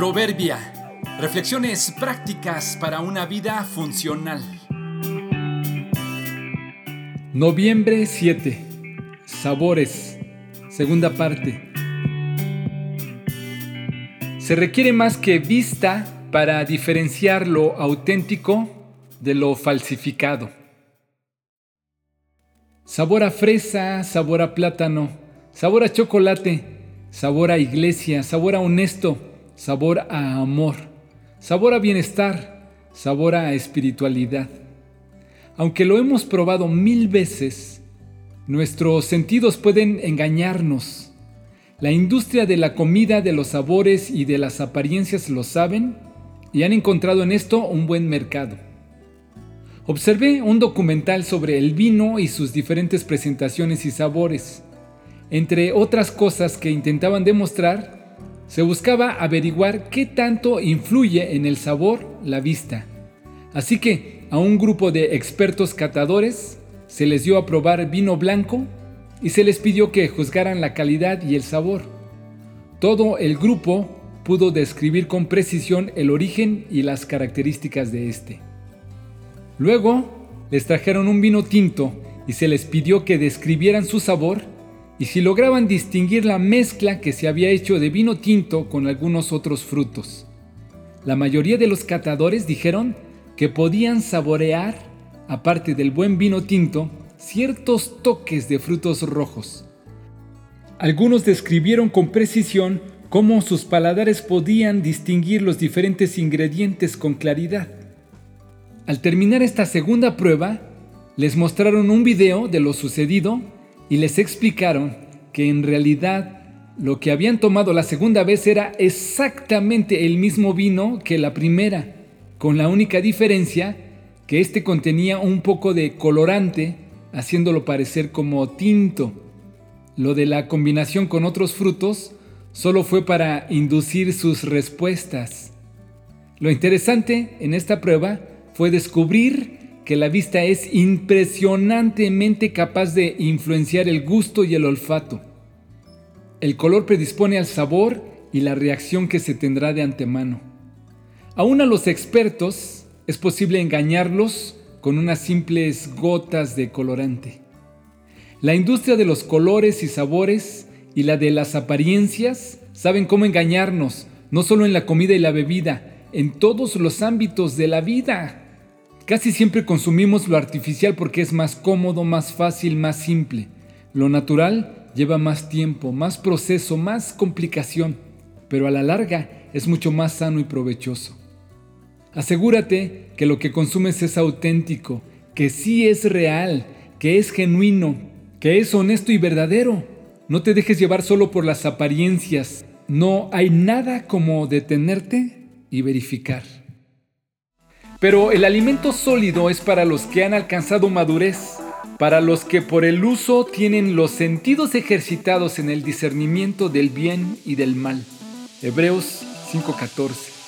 Proverbia. Reflexiones prácticas para una vida funcional. Noviembre 7. Sabores. Segunda parte. Se requiere más que vista para diferenciar lo auténtico de lo falsificado. Sabor a fresa, sabor a plátano, sabor a chocolate, sabor a iglesia, sabor a honesto, sabor a amor, sabor a bienestar, sabor a espiritualidad. Aunque lo hemos probado mil veces, nuestros sentidos pueden engañarnos. La industria de la comida, de los sabores y de las apariencias lo saben y han encontrado en esto un buen mercado. Observé un documental sobre el vino y sus diferentes presentaciones y sabores. Entre otras cosas que intentaban demostrar, se buscaba averiguar qué tanto influye en el sabor la vista. Así que a un grupo de expertos catadores se les dio a probar vino blanco y se les pidió que juzgaran la calidad y el sabor. Todo el grupo pudo describir con precisión el origen y las características de este. Luego les trajeron un vino tinto y se les pidió que describieran su sabor y si lograban distinguir la mezcla que se había hecho de vino tinto con algunos otros frutos. La mayoría de los catadores dijeron que podían saborear, aparte del buen vino tinto, ciertos toques de frutos rojos. Algunos describieron con precisión cómo sus paladares podían distinguir los diferentes ingredientes con claridad. Al terminar esta segunda prueba, les mostraron un video de lo sucedido y les explicaron que en realidad lo que habían tomado la segunda vez era exactamente el mismo vino que la primera, con la única diferencia que este contenía un poco de colorante, haciéndolo parecer como tinto. Lo de la combinación con otros frutos solo fue para inducir sus respuestas. Lo interesante en esta prueba fue descubrir que la vista es impresionantemente capaz de influenciar el gusto y el olfato. El color predispone al sabor y la reacción que se tendrá de antemano. Aún a los expertos es posible engañarlos con unas simples gotas de colorante. La industria de los colores y sabores y la de las apariencias saben cómo engañarnos, no solo en la comida y la bebida, en todos los ámbitos de la vida. Casi siempre consumimos lo artificial porque es más cómodo, más fácil, más simple. Lo natural lleva más tiempo, más proceso, más complicación, pero a la larga es mucho más sano y provechoso. Asegúrate que lo que consumes es auténtico, que sí es real, que es genuino, que es honesto y verdadero. No te dejes llevar solo por las apariencias. No hay nada como detenerte y verificar. Pero el alimento sólido es para los que han alcanzado madurez, para los que por el uso tienen los sentidos ejercitados en el discernimiento del bien y del mal. Hebreos 5:14